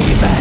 baby.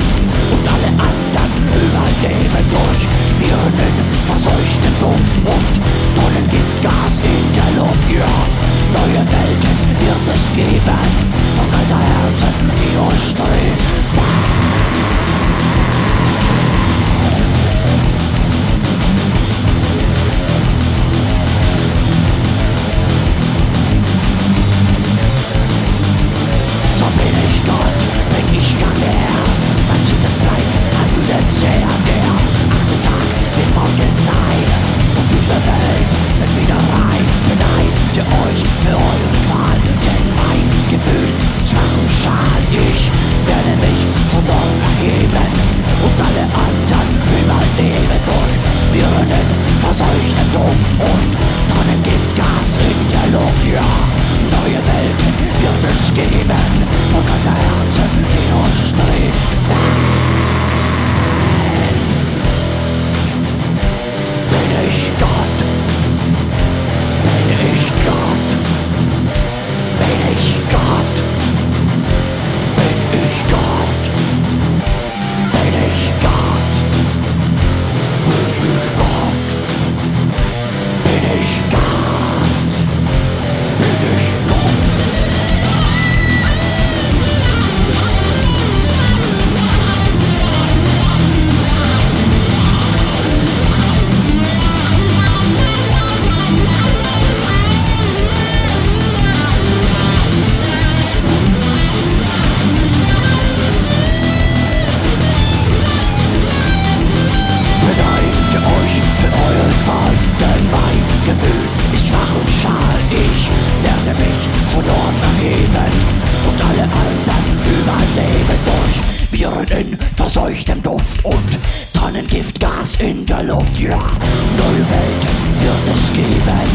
feuchtem Duft und Tonnengiftgas in der Luft. Ja, null Welten wird es geben.